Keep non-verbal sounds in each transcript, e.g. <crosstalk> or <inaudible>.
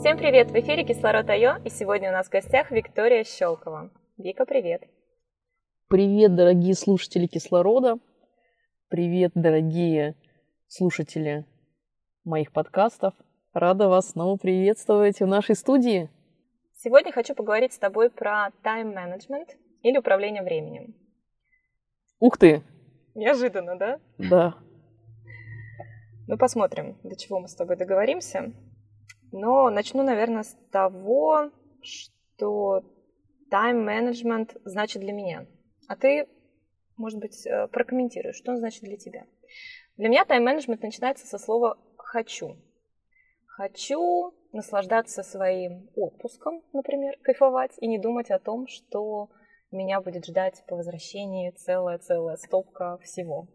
Всем привет! В эфире Кислород Айо, и сегодня у нас в гостях Виктория Щелкова. Вика, привет! Привет, дорогие слушатели Кислорода! Привет, дорогие слушатели моих подкастов! Рада вас снова приветствовать в нашей студии. Сегодня хочу поговорить с тобой про тайм-менеджмент или управление временем. Ух ты! Неожиданно, да? Да. Ну, посмотрим, до чего мы с тобой договоримся. Но начну, наверное, с того, что тайм-менеджмент значит для меня. А ты, может быть, э, прокомментируешь, что он значит для тебя. Для меня тайм-менеджмент начинается со слова «хочу». Хочу наслаждаться своим отпуском, например, кайфовать и не думать о том, что меня будет ждать по возвращении целая-целая стопка всего.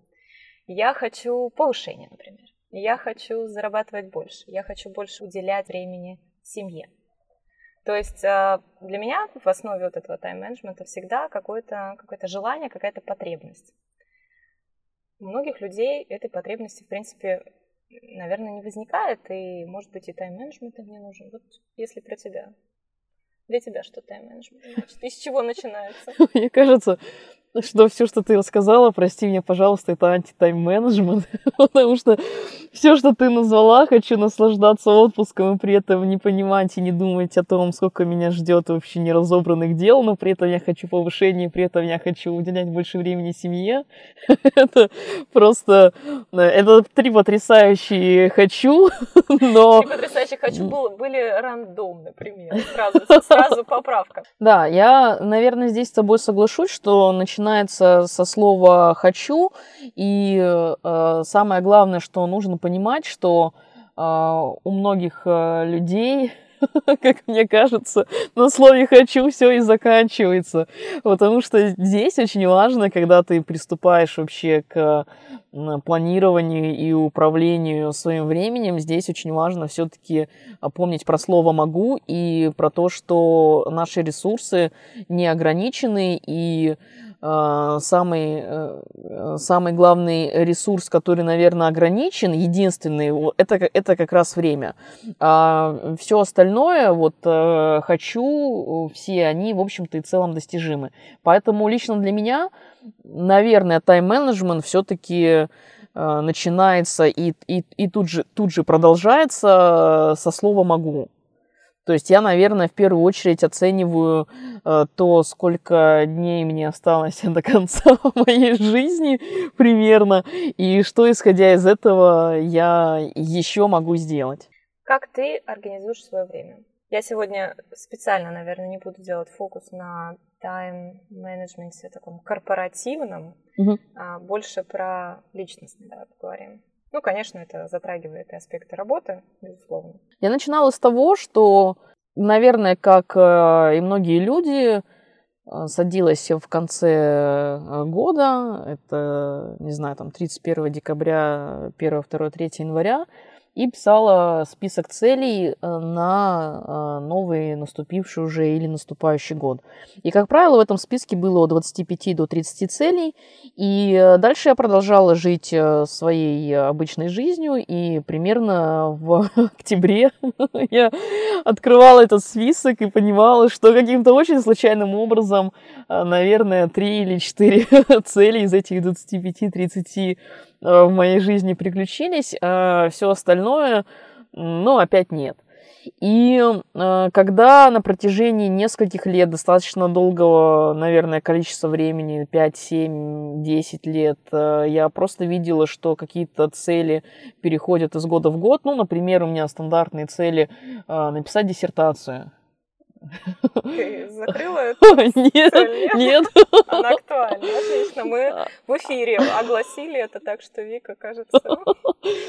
Я хочу повышения, например. Я хочу зарабатывать больше, я хочу больше уделять времени семье. То есть э, для меня в основе вот этого тайм-менеджмента всегда какое-то какое желание, какая-то потребность. У многих людей этой потребности, в принципе, наверное, не возникает, и, может быть, и тайм-менеджмент мне нужен. Вот если про тебя. Для тебя что тайм-менеджмент значит? И чего начинается? <laughs> Мне кажется, что все, что ты рассказала, прости меня, пожалуйста, это анти-тайм-менеджмент, <laughs> потому что все, что ты назвала, хочу наслаждаться отпуском и при этом не понимать и не думать о том, сколько меня ждет вообще неразобранных дел, но при этом я хочу повышения, при этом я хочу уделять больше времени семье. <laughs> это просто, это три потрясающие хочу, <laughs> но... Три потрясающие хочу были рандомны, например, <laughs> сразу, сразу поправка. Да, я, наверное, здесь с тобой соглашусь, что начинается со слова «хочу», и э, самое главное, что нужно понимать, что э, у многих э, людей <laughs> как мне кажется, на слове «хочу» все и заканчивается. Потому что здесь очень важно, когда ты приступаешь вообще к планированию и управлению своим временем, здесь очень важно все-таки помнить про слово «могу» и про то, что наши ресурсы не ограничены, и самый, э, самый главный ресурс, который, наверное, ограничен, единственный, это, это как раз время. А все остальное, вот э, хочу, все они, в общем-то, и целом достижимы. Поэтому лично для меня, наверное, тайм-менеджмент все-таки начинается и, и, и тут, же, тут же продолжается со слова «могу». То есть я, наверное, в первую очередь оцениваю э, то, сколько дней мне осталось <laughs> до конца моей жизни примерно, и что, исходя из этого, я еще могу сделать. Как ты организуешь свое время? Я сегодня специально, наверное, не буду делать фокус на тайм-менеджменте таком корпоративном, угу. а больше про личностный, давай поговорим. Ну, конечно, это затрагивает и аспекты работы, безусловно. Я начинала с того, что, наверное, как э, и многие люди, э, садилась в конце э, года, это, не знаю, там 31 декабря, 1, 2, 3 января, и писала список целей э, на э, новый наступивший уже или наступающий год. И, как правило, в этом списке было от 25 до 30 целей. И э, дальше я продолжала жить своей обычной жизнью. И примерно в <laughs> октябре <laughs> я открывала этот список и понимала, что каким-то очень случайным образом, наверное, 3 или 4 <laughs> цели из этих 25-30 Э, в моей жизни приключились, а все остальное, ну, опять нет. И э, когда на протяжении нескольких лет, достаточно долгого, наверное, количества времени, 5, 7, 10 лет, э, я просто видела, что какие-то цели переходят из года в год. Ну, например, у меня стандартные цели написать диссертацию Ты закрыла <laughs> эту Нет, цель? нет. Она актуальна. Отлично. Мы в эфире огласили это, так что Вика, кажется,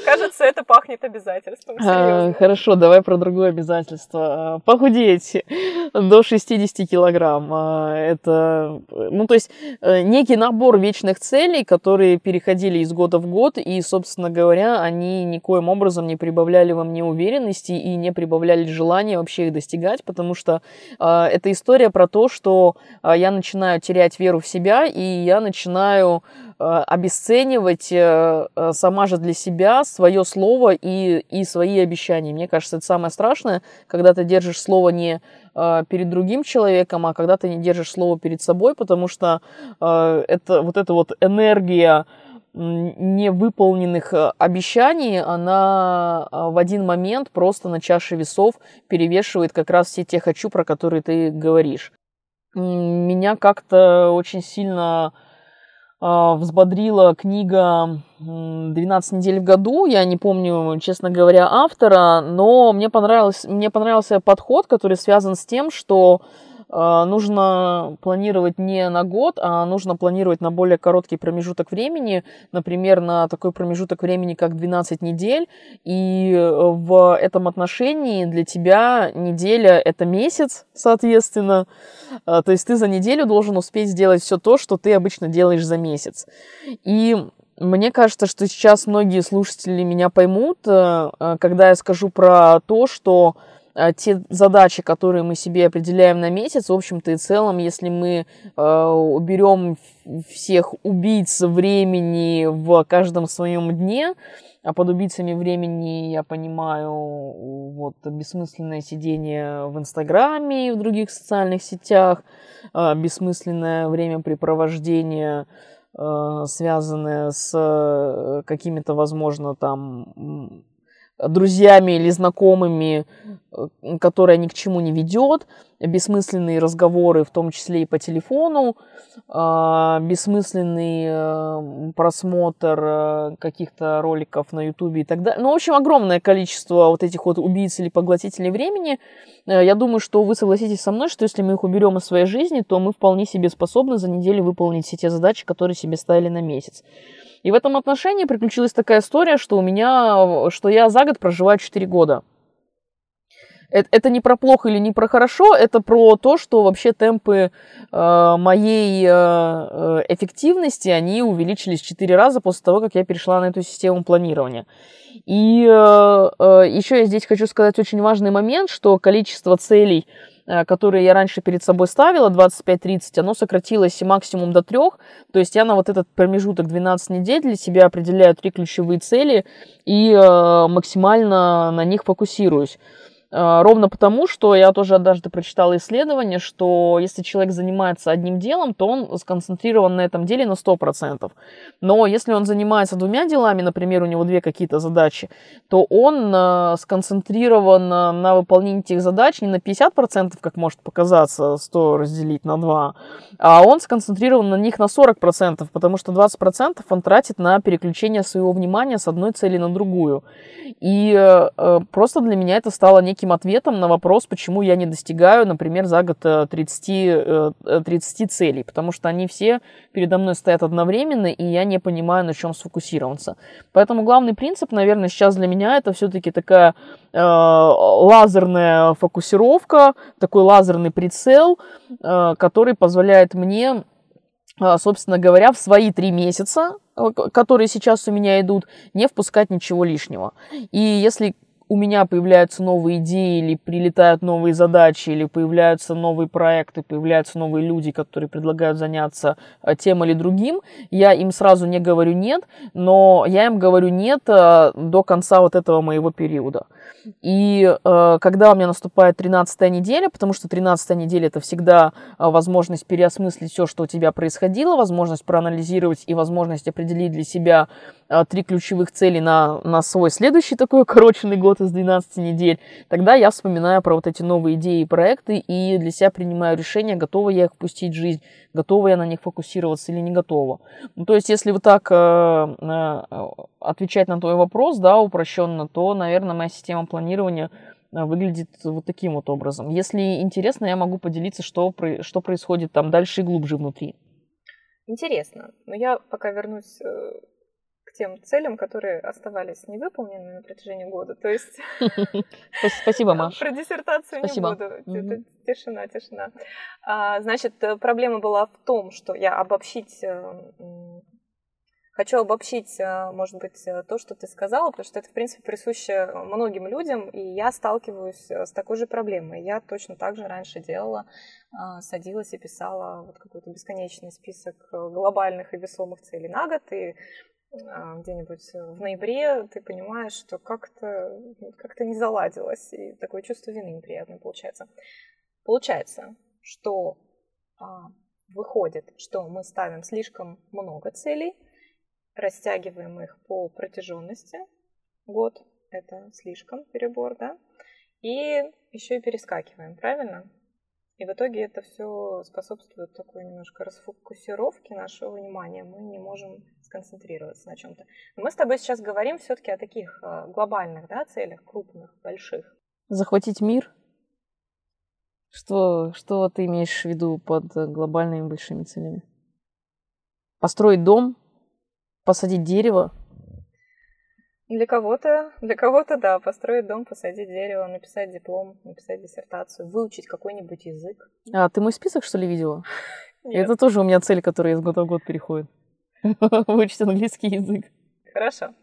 кажется, это пахнет обязательством. А. Хорошо, давай про другое обязательство. А, Похудеть до 60 килограмм. А, Это, ну, то есть, э, некий набор вечных целей, которые переходили из года в год, и, собственно говоря, они никоим образом не прибавляли во мне уверенности и не прибавляли желания вообще их достигать, потому что это история про то, что а, я начинаю терять веру в себя, и я начинаю а, обесценивать э, э, сама же для себя свое слово и, и свои обещания. Мне кажется, это самое страшное, когда ты держишь слово не а, перед другим человеком, а когда ты не держишь слово перед собой, потому что а, это вот эта вот энергия невыполненных э, обещаний, она а, в один момент просто на чаше весов перевешивает как раз все те «хочу», про которые ты говоришь. Меня как-то очень сильно а, взбодрила книга м, «12 недель в году». Я не помню, честно говоря, автора, но мне, понравилось, мне понравился подход, который связан с тем, что нужно планировать не на год, а нужно планировать на более короткий промежуток времени, например, на такой промежуток времени, как 12 недель, и э, в этом отношении для тебя неделя – это месяц, соответственно, А, то есть ты за неделю должен успеть сделать все то, что ты обычно делаешь за месяц. И мне кажется, что сейчас многие слушатели меня поймут, э, э, когда я скажу про то, что те задачи, которые мы себе определяем на месяц, в общем-то и целом, если мы э, уберем в- всех убийц времени в каждом своем дне, а под убийцами времени я понимаю вот бессмысленное сидение в Инстаграме и в других социальных сетях, э, бессмысленное времяпрепровождение, э, связанное с э, какими-то, возможно, там друзьями или знакомыми, э, которые ни к чему не ведет, бессмысленные разговоры, в том числе и по телефону, а, бессмысленный э, просмотр э, каких-то роликов на Ютубе и так далее. Ну, в общем, огромное количество вот этих вот убийц или поглотителей времени. Я думаю, что вы согласитесь со мной, что если мы их уберем из своей жизни, то мы вполне себе способны за неделю выполнить все те задачи, которые себе ставили на месяц. И в этом отношении приключилась такая история, что у меня, что я за год проживаю 4 года. Это, это не про плохо или не про хорошо, это про то, что вообще темпы э, моей э, э, эффективности, они увеличились в 4 раза после того, как я перешла на эту систему планирования. И э, э, еще я здесь хочу сказать очень важный момент, что количество целей, э, которые я раньше перед собой ставила, 25-30, оно сократилось максимум до трех. То есть я на вот этот промежуток 12 недель для себя определяю три ключевые цели и э, максимально на них фокусируюсь. Э, Ровно потому, что я тоже однажды прочитала исследование, что если человек занимается одним делом, то он сконцентрирован на этом деле на 100%. Но если он занимается двумя делами, например, у него две какие-то задачи, то он э, сконцентрирован на, на выполнении этих задач не на 50%, как может показаться, 100 разделить на 2, а он сконцентрирован на них на 40%, потому что 20% он тратит на переключение своего внимания с одной цели на другую. И э, э, просто для меня это стало неким ответом на вопрос, почему я не достигаю, например, за год э, 30, э, э, 30 целей, потому что они все передо мной стоят одновременно, и я не понимаю, на чем сфокусироваться. Поэтому главный принцип, наверное, сейчас для меня это все-таки такая э, лазерная фокусировка, такой лазерный прицел, э, который позволяет мне собственно говоря, в свои три месяца, которые сейчас у меня идут, не впускать ничего лишнего. И если у меня появляются новые идеи, или прилетают новые задачи, или появляются новые проекты, появляются новые люди, которые предлагают заняться э, тем или другим, я им сразу не говорю нет, но я им говорю нет э, до конца вот этого моего периода. И э, когда у меня наступает 13 неделя, потому что 13 неделя это всегда возможность переосмыслить все, что у тебя происходило, возможность проанализировать и возможность определить для себя три ключевых цели на, на свой следующий такой укороченный год из 12 недель, тогда я вспоминаю про вот эти новые идеи и проекты и для себя принимаю решение, готова я их пустить в жизнь, готова я на них фокусироваться или не готова. Ну, то есть, если вот так э, э, отвечать на твой вопрос, да, упрощенно, то, наверное, моя система планирования выглядит вот таким вот образом. Если интересно, я могу поделиться, что, что происходит там дальше и глубже внутри. Интересно. Но я пока вернусь к тем целям, которые оставались невыполненными на протяжении года. То есть... <laughs> Спасибо, Маш. <laughs> Про диссертацию не буду. Тишина, тишина. А, значит, проблема была в том, что я обобщить Хочу обобщить, э, может быть, э, то, что ты сказала, потому что это, в принципе, присуще многим людям, и я сталкиваюсь э, с такой же проблемой. Я точно так же раньше делала, садилась и писала вот какой-то бесконечный список глобальных и весомых целей на год, и где-нибудь в ноябре ты понимаешь, что как-то как не заладилось, и такое чувство вины неприятное получается. Получается, что а, выходит, что мы ставим слишком много целей, растягиваем их по протяженности. Год – это слишком перебор, да? И еще и перескакиваем, правильно? И в итоге это все способствует такой немножко расфокусировке нашего внимания. Мы не можем сконцентрироваться на чем-то. Но мы с тобой сейчас говорим все-таки о таких а, глобальных да, целях, крупных, больших. Захватить мир? Что, что ты имеешь в виду под глобальными большими целями? Построить дом, посадить дерево? Для кого-то, для кого-то, да, построить дом, посадить дерево, написать диплом, написать диссертацию, выучить какой-нибудь язык. А, ты мой список, что ли, видела? Нет. Это тоже у меня цель, которая из года в год переходит. <laughs> Выучить английский язык. Хорошо.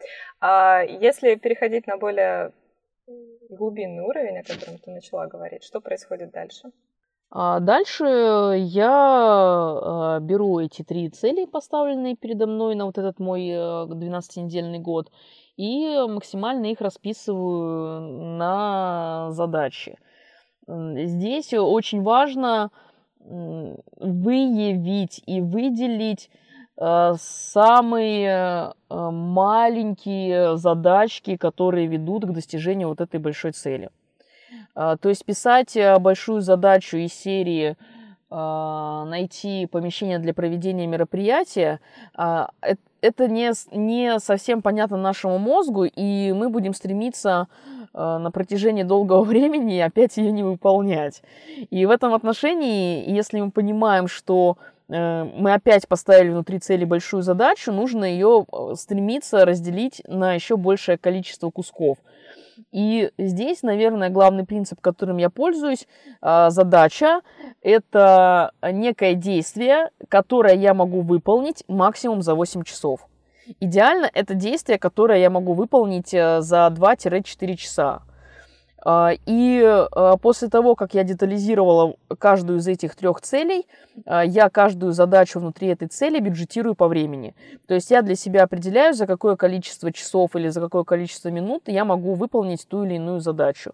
А если переходить на более глубинный уровень, о котором ты начала говорить, что происходит дальше? А дальше я а, беру эти три цели, поставленные передо мной на вот этот мой 12-недельный э, год, и максимально их расписываю на задачи. Здесь очень важно выявить и выделить э, самые э, маленькие задачки, которые ведут к достижению вот этой большой цели. А, то есть писать э, большую задачу из серии найти помещение для проведения мероприятия, это не, не совсем понятно нашему мозгу, и мы будем стремиться на протяжении долгого <laughs> времени опять ее не выполнять. И в этом отношении, если мы понимаем, что э, мы опять поставили внутри цели большую задачу, нужно ее э, стремиться разделить на еще большее количество кусков. И здесь, наверное, главный принцип, которым я пользуюсь, а, задача – это некое действие, которое я могу выполнить максимум за 8 часов. Идеально это действие, которое я могу выполнить э, за 2-4 часа. А, и а, после того, как я детализировала каждую из этих трех целей, а, я каждую задачу внутри этой цели бюджетирую по времени. То есть я для себя определяю, за какое количество часов или за какое количество минут я могу выполнить ту или иную задачу.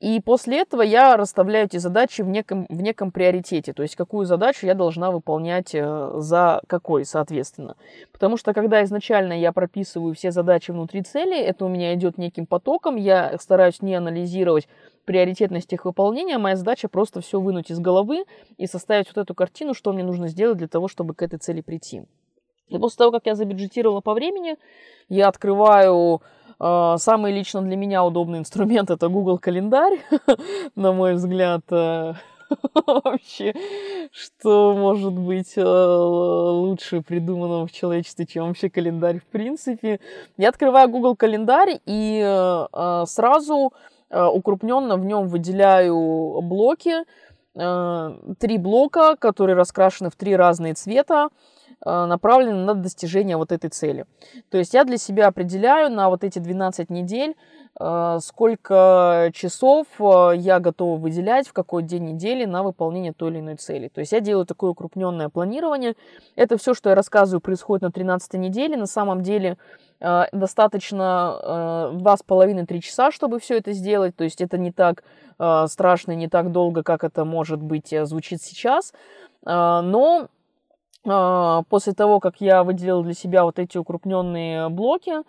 И после этого я расставляю эти задачи в неком, в неком приоритете, то есть какую задачу я должна выполнять э, за какой, соответственно. Потому что когда изначально я прописываю все задачи внутри цели, это у меня идет неким потоком, я стараюсь не анализировать приоритетность их выполнения, моя задача просто все вынуть из головы и составить вот эту картину, что мне нужно сделать для того, чтобы к этой цели прийти. И после того, как я забюджетировала по времени, я открываю а, самый лично для меня удобный инструмент это Google календарь, <laughs> на мой взгляд. Э, <laughs> вообще, что может быть э, лучше придуманного в человечестве, чем вообще календарь в принципе. Я открываю Google календарь и э, сразу укрупненно в нем выделяю блоки, три блока, которые раскрашены в три разные цвета. Э, направлены на достижение вот этой цели. То есть я для себя определяю на вот эти 12 недель, э, сколько часов э, я готова выделять в какой день недели на выполнение той или иной цели. То есть я делаю такое укрупненное планирование. Это все, что я рассказываю, происходит на 13 неделе. На самом деле достаточно 2,5-3 часа, чтобы все это сделать. То есть это не так страшно, не так долго, как это может быть звучит сейчас. Но после того, как я выделила для себя вот эти укрупненные блоки,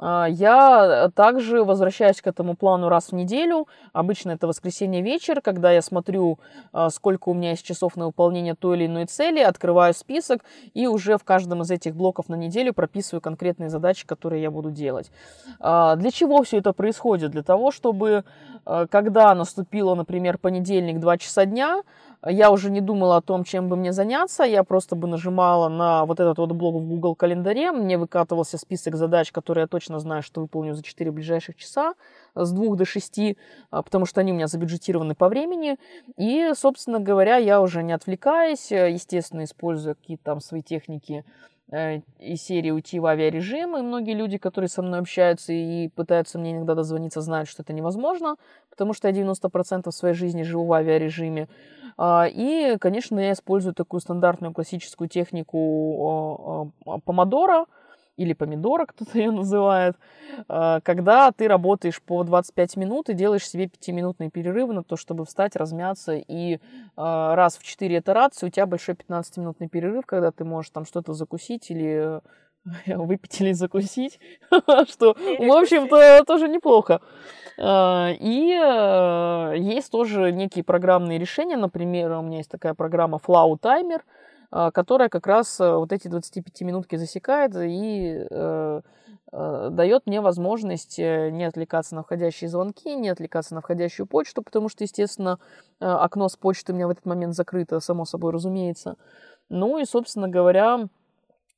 я также возвращаюсь к этому плану раз в неделю. Обычно это воскресенье вечер, когда я смотрю, а, сколько у меня есть часов на выполнение той или иной цели, открываю список и уже в каждом из этих блоков на неделю прописываю конкретные задачи, которые я буду делать. А, для чего все это происходит? Для того, чтобы когда наступило, например, понедельник, 2 часа дня, я уже не думала о том, чем бы мне заняться, я просто бы нажимала на вот этот вот блок в Google календаре, мне выкатывался список задач, которые я точно знаю, что выполню за 4 ближайших часа, с 2 до 6, а, потому что они у меня забюджетированы по времени, и, собственно говоря, я уже не отвлекаясь, естественно, используя какие-то там свои техники, э, из серии уйти в авиарежим, и многие люди, которые со мной общаются и пытаются мне иногда дозвониться, знают, что это невозможно, потому что я 90% своей жизни живу в авиарежиме. А, и, конечно, я использую такую стандартную классическую технику помодора, или помидора, кто-то <laughs> ее называет, а, когда ты работаешь по 25 минут и делаешь себе 5-минутные перерывы на то, чтобы встать, размяться, и а, раз в 4 итерации у тебя большой 15-минутный перерыв, когда ты можешь там что-то закусить или <laughs> выпить или закусить, <laughs> что, в общем-то, тоже неплохо. А, и э, есть тоже некие программные решения. Например, у меня есть такая программа Flow Timer, которая как раз э, вот эти 25 минутки засекает и э, дает мне возможность не отвлекаться на входящие звонки, не отвлекаться на входящую почту, потому что, естественно, окно с почты у меня в этот момент закрыто, само собой разумеется. Ну и, собственно говоря,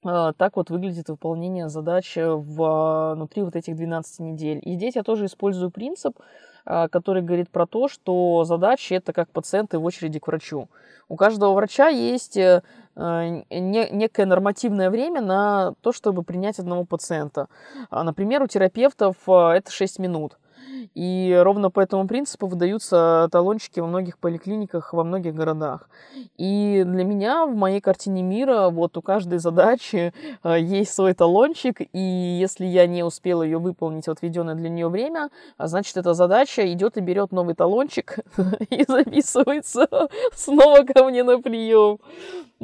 а, так вот выглядит выполнение задач внутри вот этих 12 недель. И здесь я тоже использую принцип, а, который говорит про то, что задачи это как пациенты в очереди к врачу. У каждого врача есть э, некое нормативное время на то, чтобы принять одного пациента. А, например, у терапевтов это 6 минут. И ровно по этому принципу выдаются талончики во многих поликлиниках, во многих городах. И для меня в моей картине мира вот у каждой задачи э, есть свой талончик, и если я не успела ее выполнить в отведенное для нее время, а значит, эта задача идет и берет новый талончик <laughs> и записывается <laughs> снова ко мне на прием.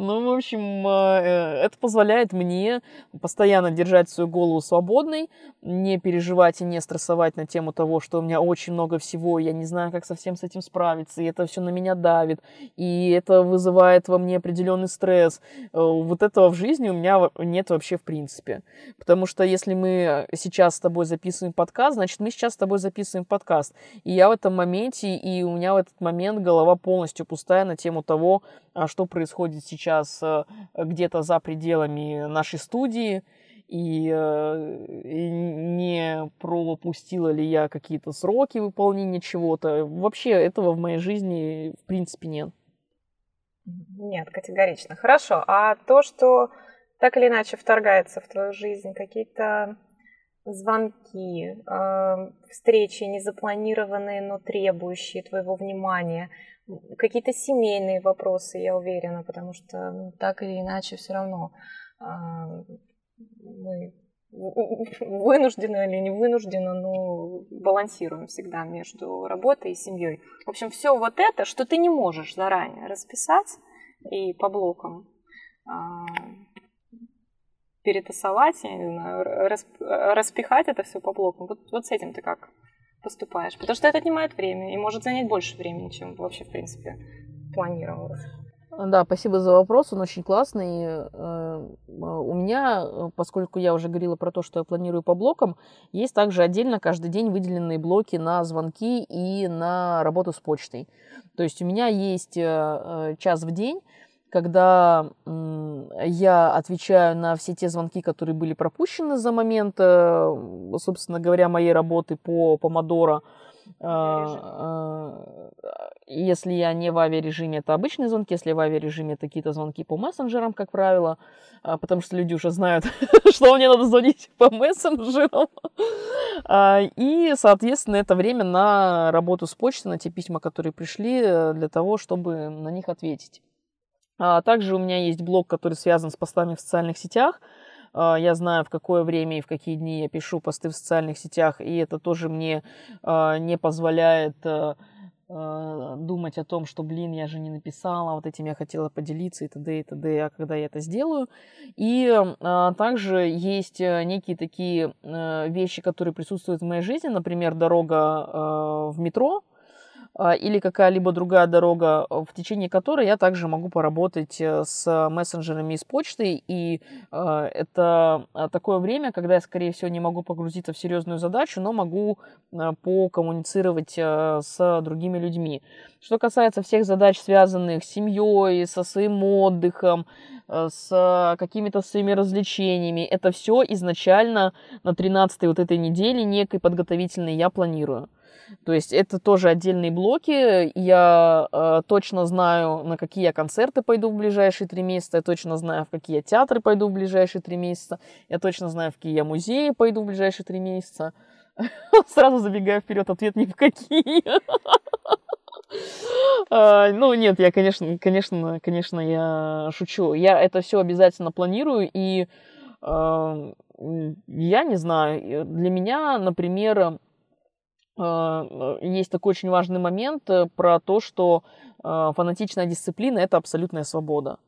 Ну, в общем, э, это позволяет мне постоянно держать свою голову свободной, не переживать и не стрессовать на тему того, что у меня очень много всего, я не знаю, как совсем с этим справиться, и это все на меня давит, и это вызывает во мне определенный стресс. Э, вот этого в жизни у меня нет вообще в принципе. Потому что если мы сейчас с тобой записываем подкаст, значит, мы сейчас с тобой записываем подкаст. И я в этом моменте, и у меня в этот момент голова полностью пустая на тему того, а что происходит сейчас э, где-то за пределами нашей студии, и, э, и не пропустила ли я какие-то сроки выполнения чего-то. Вообще этого в моей жизни в принципе нет. Нет, категорично. Хорошо. А то, что так или иначе вторгается в твою жизнь, какие-то звонки, э, встречи незапланированные, но требующие твоего внимания, какие-то семейные вопросы, я уверена, потому что ну, так или иначе все равно мы <laughs> вынужденно или не вынужденно, но балансируем всегда между работой и семьей. В общем, все вот это, что ты не можешь заранее расписать и по блокам а, перетасовать, я не знаю, распихать это все по блокам. Вот, вот с этим ты как поступаешь? Потому что это отнимает время и может занять больше времени, чем вообще, в принципе, планировалось. Да, спасибо за вопрос, он очень классный. Э, у меня, поскольку я уже говорила про то, что я планирую по блокам, есть также отдельно каждый день выделенные блоки на звонки и на работу с почтой. То есть у меня есть э, э, час в день, когда я отвечаю на все те звонки, которые были пропущены за момент, собственно говоря, моей работы по Помодоро, а, а, если я не в авиарежиме, это обычные звонки. Если в авиарежиме, это какие-то звонки по мессенджерам, как правило. А, потому что люди уже знают, <laughs> что мне надо звонить по мессенджерам. И, соответственно, это время на работу с почтой, на те письма, которые пришли, э, для того, чтобы на них ответить. Также у меня есть блог, который связан с постами в социальных сетях. А, я знаю, в какое время и в какие дни я пишу посты в социальных сетях, и это тоже мне а, не позволяет а, э, думать о том, что, блин, я же не написала, вот этим я хотела поделиться и т.д. и т.д., а когда я это сделаю. И э, также есть э, некие такие э, вещи, которые присутствуют в моей жизни, например, дорога э, в метро, а, или какая-либо другая дорога, в течение которой я также могу поработать э, с мессенджерами из почты. И а, это а, такое время, когда я, скорее всего, не могу погрузиться в серьезную задачу, но могу покоммуницировать с другими людьми. Что касается всех задач, связанных с семьей, со своим отдыхом, с какими-то своими развлечениями. Это все изначально на 13 вот этой неделе некой подготовительной я планирую. То есть это тоже отдельные блоки. Я э, точно знаю, на какие я концерты пойду в ближайшие три месяца. Я точно знаю, в какие я театры пойду в ближайшие три месяца. Я точно знаю, в какие я музеи пойду в ближайшие три месяца. <laughs> Сразу забегаю вперед, ответ ни в какие. <laughs> А, ну, нет, я, конечно, конечно, конечно, я шучу. Я это все обязательно планирую, и я не знаю, для меня, например, есть такой очень важный момент э, про то, что а, фанатичная дисциплина – это абсолютная свобода.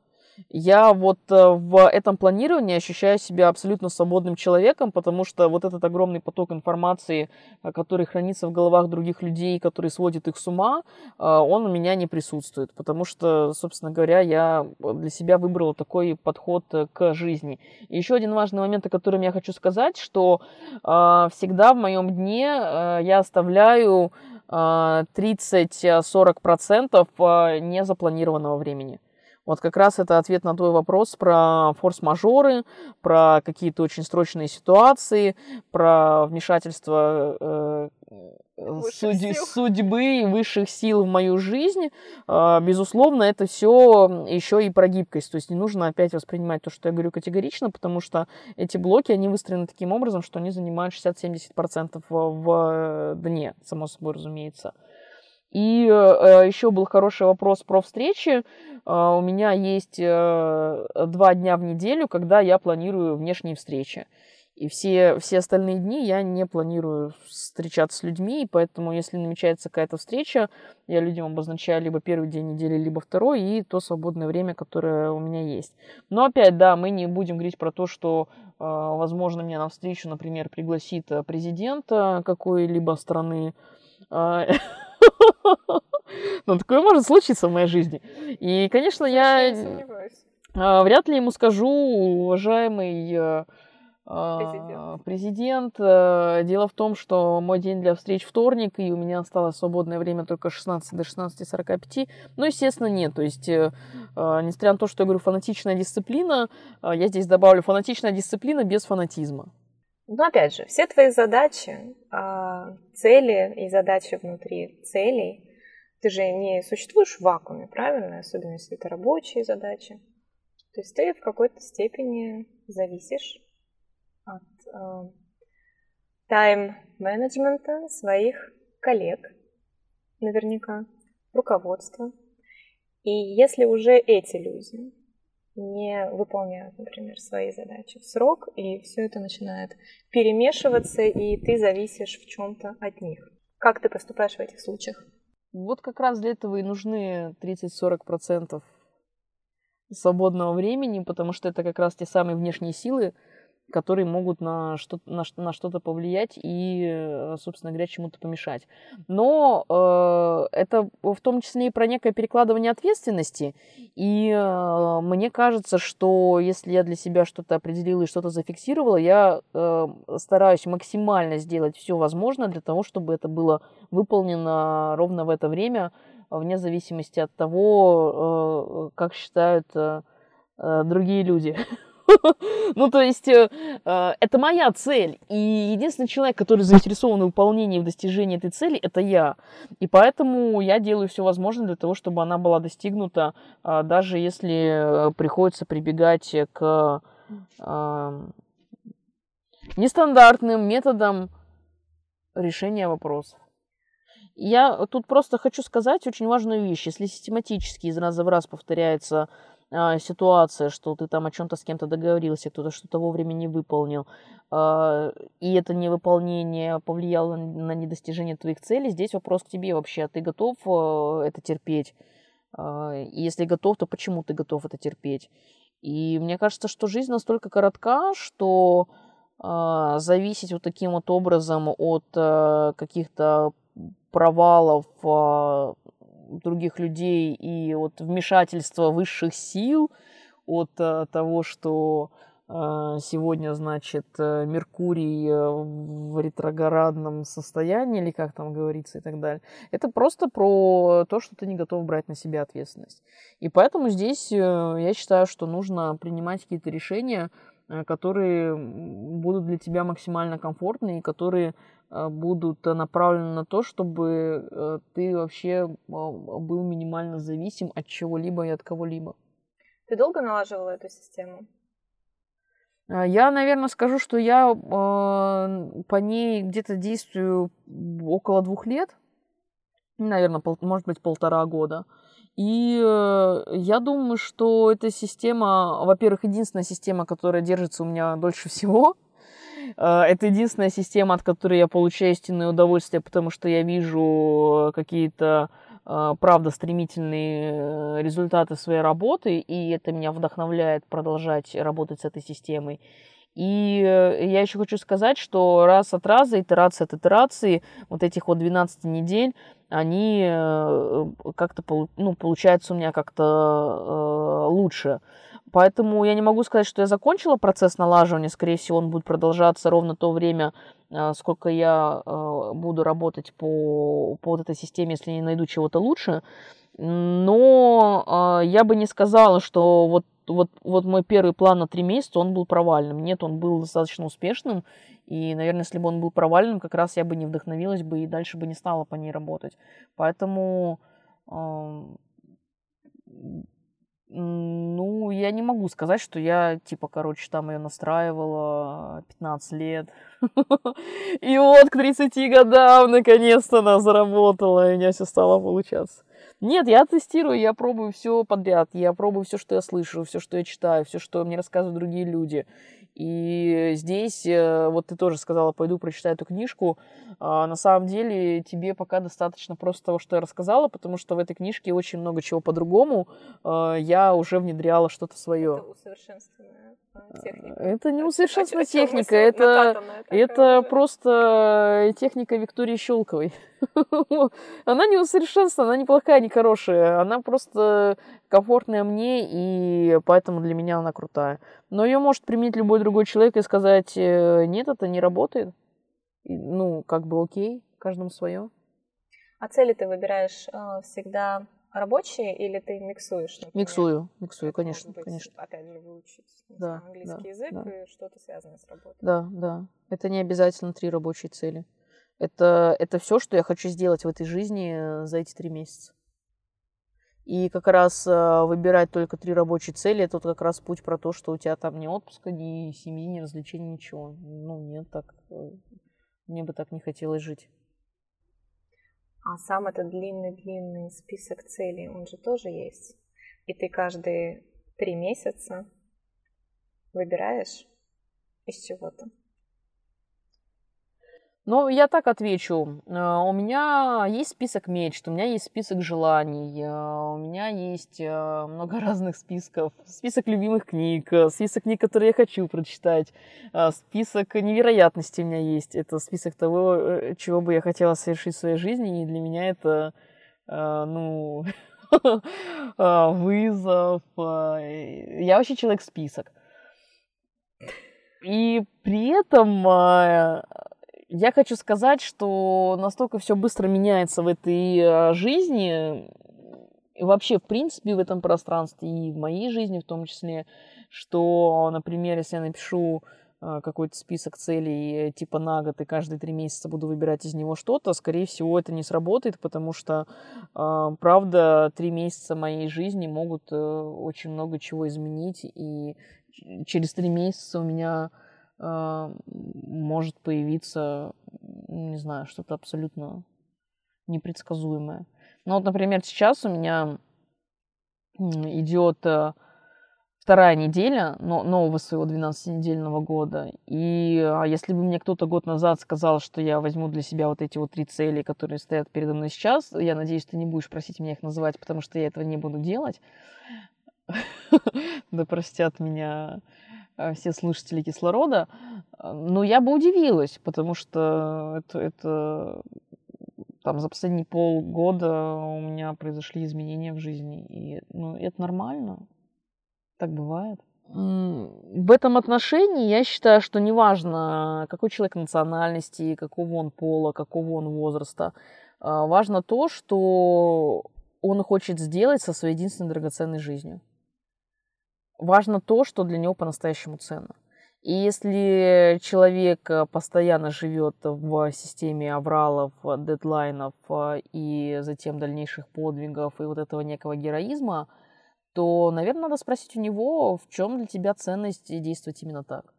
Я вот э, в этом планировании ощущаю себя абсолютно свободным человеком, потому что вот этот огромный поток информации, э, который хранится в головах других людей, который сводит их с ума, э, он у меня не присутствует, потому что, собственно говоря, я для себя выбрала такой подход к жизни. И еще один важный момент, о котором я хочу сказать, что всегда в моем дне я оставляю 30-40% незапланированного времени. Вот как раз это ответ на твой вопрос про форс-мажоры, про какие-то очень срочные ситуации, про вмешательство э, судь, судьбы и высших сил в мою жизнь. Э, безусловно, это все еще и про гибкость. То есть не нужно опять воспринимать то, что я говорю категорично, потому что эти блоки, они выстроены таким образом, что они занимают 60-70% в, в дне, само собой разумеется. И э, еще был хороший вопрос про встречи. Э, у меня есть э, два дня в неделю, когда я планирую внешние встречи. И все, все остальные дни я не планирую встречаться с людьми, и поэтому, если намечается какая-то встреча, я людям обозначаю либо первый день недели, либо второй, и то свободное время, которое у меня есть. Но опять, да, мы не будем говорить про то, что, возможно, меня на встречу, например, пригласит президент какой-либо страны, <laughs> <laughs> Ну, такое может случиться в моей жизни. И, конечно, я а, вряд ли ему скажу, уважаемый э, президент. президент. Э, дело в том, что мой день для встреч вторник, и у меня осталось свободное время только 16 до 16.45. Ну, естественно, нет. То есть, э, несмотря на то, что я говорю фанатичная дисциплина, я здесь добавлю фанатичная дисциплина без фанатизма. Но опять же, все твои задачи, а, цели и задачи внутри целей, ты же не существуешь в вакууме, правильно? Особенно если это рабочие задачи. То есть ты в какой-то степени зависишь от а, тайм-менеджмента своих коллег, наверняка, руководства. И если уже эти люди не выполняют, например, свои задачи в срок, и все это начинает перемешиваться, и ты зависишь в чем-то от них. Как ты поступаешь в этих случаях? Вот как раз для этого и нужны 30-40% свободного времени, потому что это как раз те самые внешние силы, которые могут на, что на, на что-то повлиять и, э, собственно говоря, чему-то помешать. Но э, это в том числе и про некое перекладывание ответственности. И э, мне кажется, что если я для себя что-то определила и что-то зафиксировала, я э, стараюсь максимально сделать все возможное для того, чтобы это было выполнено ровно в это время, вне зависимости от того, э, как считают э, э другие люди. <laughs> <laughs> Ну, то есть, э, э, это моя цель. И единственный человек, который заинтересован в выполнении и в достижении этой цели, это я. И поэтому я делаю все возможное для того, чтобы она была достигнута, э, даже если приходится прибегать к нестандартным методам решения вопросов. Я тут просто хочу сказать очень важную вещь. Если систематически из раза в раз повторяется а, ситуация, что ты там о чем-то с кем-то договорился, кто-то что-то вовремя не выполнил, а, и это невыполнение повлияло на недостижение твоих целей, здесь вопрос к тебе вообще, а ты готов а, это терпеть? И если готов, то почему ты готов это терпеть? И мне кажется, что жизнь настолько коротка, что зависеть вот таким вот образом от каких-то провалов других людей и от вмешательства высших сил, от э, того, что э, сегодня, значит, э, Меркурий в ретроградном состоянии, или как там говорится и так далее. Это просто про то, что ты не готов брать на себя ответственность. И поэтому здесь я считаю, что нужно принимать какие-то решения, которые будут для тебя максимально комфортны и которые будут направлены на то, чтобы э, ты вообще а, был минимально зависим от чего-либо и от кого-либо. Ты долго налаживала эту систему? А, я, наверное, скажу, что я э, по ней где-то действую около двух лет, наверное, пол, может быть, полтора года. И э, я думаю, что эта система, во-первых, единственная система, которая держится у меня дольше всего, Э, это единственная система, от которой я получаю истинное удовольствие, потому что я вижу какие-то э, правда стремительные э, результаты своей работы, и это меня вдохновляет продолжать работать с этой системой. И я еще хочу сказать, что раз от раза, итерация от итерации, вот этих вот 12 недель, они как-то, ну, получаются у меня как-то лучше. Поэтому я не могу сказать, что я закончила процесс налаживания. Скорее всего, он будет продолжаться ровно то время, э, сколько я э, буду работать по, по вот этой системе, если не найду чего-то лучше. Но э, я бы не сказала, что вот, вот, вот мой первый план на три месяца, он был провальным. Нет, он был достаточно успешным. И, наверное, если бы он был провальным, как раз я бы не вдохновилась бы и дальше бы не стала по ней работать. Поэтому ну, я не могу сказать, что я, типа, короче, там ее настраивала 15 лет. <laughs> И вот к 30 годам наконец-то она заработала, и у меня все стало получаться. Нет, я тестирую, я пробую все подряд, я пробую все, что я слышу, все, что я читаю, все, что мне рассказывают другие люди. И здесь, э, вот ты тоже сказала, пойду прочитаю эту книжку. А на самом деле тебе пока достаточно просто того, что я рассказала, потому что в этой книжке очень много чего по-другому. А, я уже внедряла что-то свое. Это усовершенствованная техника. Это не усовершенствованная техника, это, это просто техника Виктории Щелковой. <laughs> Она не усовершенствованная, она неплохая, не хорошая. Она просто комфортная мне, и поэтому для меня она крутая. Но ее может применить любой другой человек и сказать, э, нет, это не работает. И, ну, как бы окей, каждому свое. А цели ты выбираешь э, всегда рабочие или ты миксуешь? Например? Миксую, миксую, конечно, быть, конечно. Опять же, выучить да, английский да, язык да. и что-то связанное с работой. Да, да. Это не обязательно три рабочие цели. Это, это все, что я хочу сделать в этой жизни э, за эти три месяца. И как раз э, выбирать только три рабочие цели, это вот как раз путь про то, что у тебя там ни отпуска, ни семьи, ни развлечений, ничего. Ну, нет, так э, мне бы так не хотелось жить. А сам этот длинный-длинный список целей, он же тоже есть. И ты каждые три месяца выбираешь из чего-то. Ну, я так отвечу. А, у меня есть список мечт, у меня есть список желаний, а, у меня есть а, много <laughs> разных списков. Список любимых книг, список книг, которые я хочу прочитать, список невероятностей у меня есть. Это список того, э, чего бы я хотела совершить в своей жизни, и для меня это, ну, <laughs> вызов. Я вообще человек-список. И при этом я хочу сказать, что настолько все быстро меняется в этой э, жизни, вообще, в принципе, в этом пространстве, и в моей жизни в том числе, что, например, если я напишу э, какой-то список целей э, типа на год и каждые три месяца буду выбирать из него что-то, скорее всего, это не сработает, потому что, правда, три месяца моей жизни могут очень много чего изменить, и через три месяца у меня а, может появиться, не знаю, что-то абсолютно непредсказуемое. Ну вот, например, сейчас у меня идет э, вторая неделя но, нового своего 12-недельного года. И а если бы мне кто-то год назад сказал, что я возьму для себя вот эти вот три цели, которые стоят передо мной сейчас, я надеюсь, ты не будешь просить меня их называть, потому что я этого не буду делать. <laughs> Да простят меня а, все слушатели кислорода. Но я бы удивилась, потому что это, это там за последние полгода у меня произошли изменения в жизни. И ну, это нормально. Так бывает. В этом отношении я считаю, что неважно, какой человек национальности, какого он пола, какого он возраста, а, важно то, что он хочет сделать со своей единственной драгоценной жизнью. Важно то, что для него по-настоящему ценно. И если человек э, постоянно живет в системе авралов, дедлайнов а, и затем дальнейших подвигов и вот этого некого героизма – то, наверное, надо спросить у него, в чем для тебя ценность действовать именно так.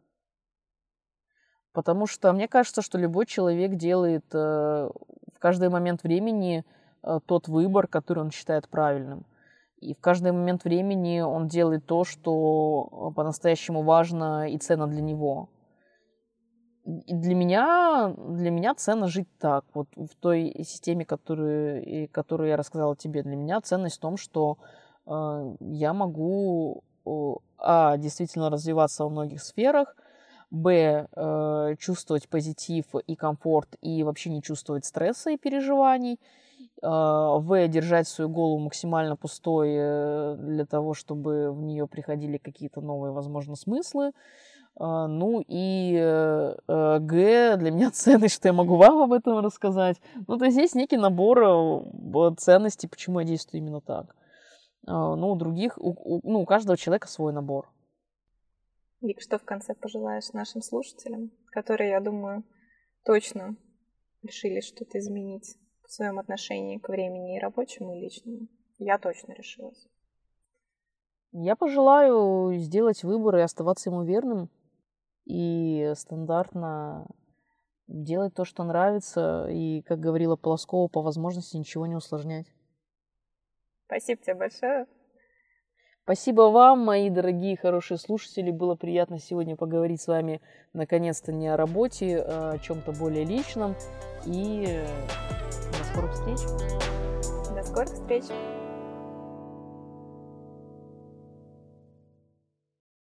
Потому что мне кажется, что любой человек делает э, в каждый момент времени э, тот выбор, который он считает правильным. И в каждый момент времени он делает то, что по-настоящему важно и ценно для него. И для меня, для меня ценно жить так, вот в той системе, которую, которую я рассказала тебе. Для меня ценность в том, что а, я могу, а, действительно развиваться во многих сферах, б, э, чувствовать позитив и комфорт и вообще не чувствовать стресса и переживаний, в, держать свою голову максимально пустой э, для того, чтобы в нее приходили какие-то новые, возможно, смыслы, а, ну и э, Г, для меня <laughs> ценность, что я могу вам об этом рассказать. Ну, то есть есть некий набор ценностей, почему я действую именно так. А, ну, у других, у, у, ну, у каждого человека свой набор. Вик, что в конце пожелаешь нашим слушателям, которые, я думаю, точно решили что-то изменить в своем отношении к времени и рабочему, и личному? Я точно решилась. Я пожелаю сделать выбор и оставаться ему верным. И стандартно делать то, что нравится. И, как говорила Полоскова, по возможности ничего не усложнять. Спасибо тебе большое. Спасибо вам, мои дорогие хорошие слушатели. Было приятно сегодня поговорить с вами наконец-то не о работе, а о чем-то более личном. И скорых встреч. До скорых встреч.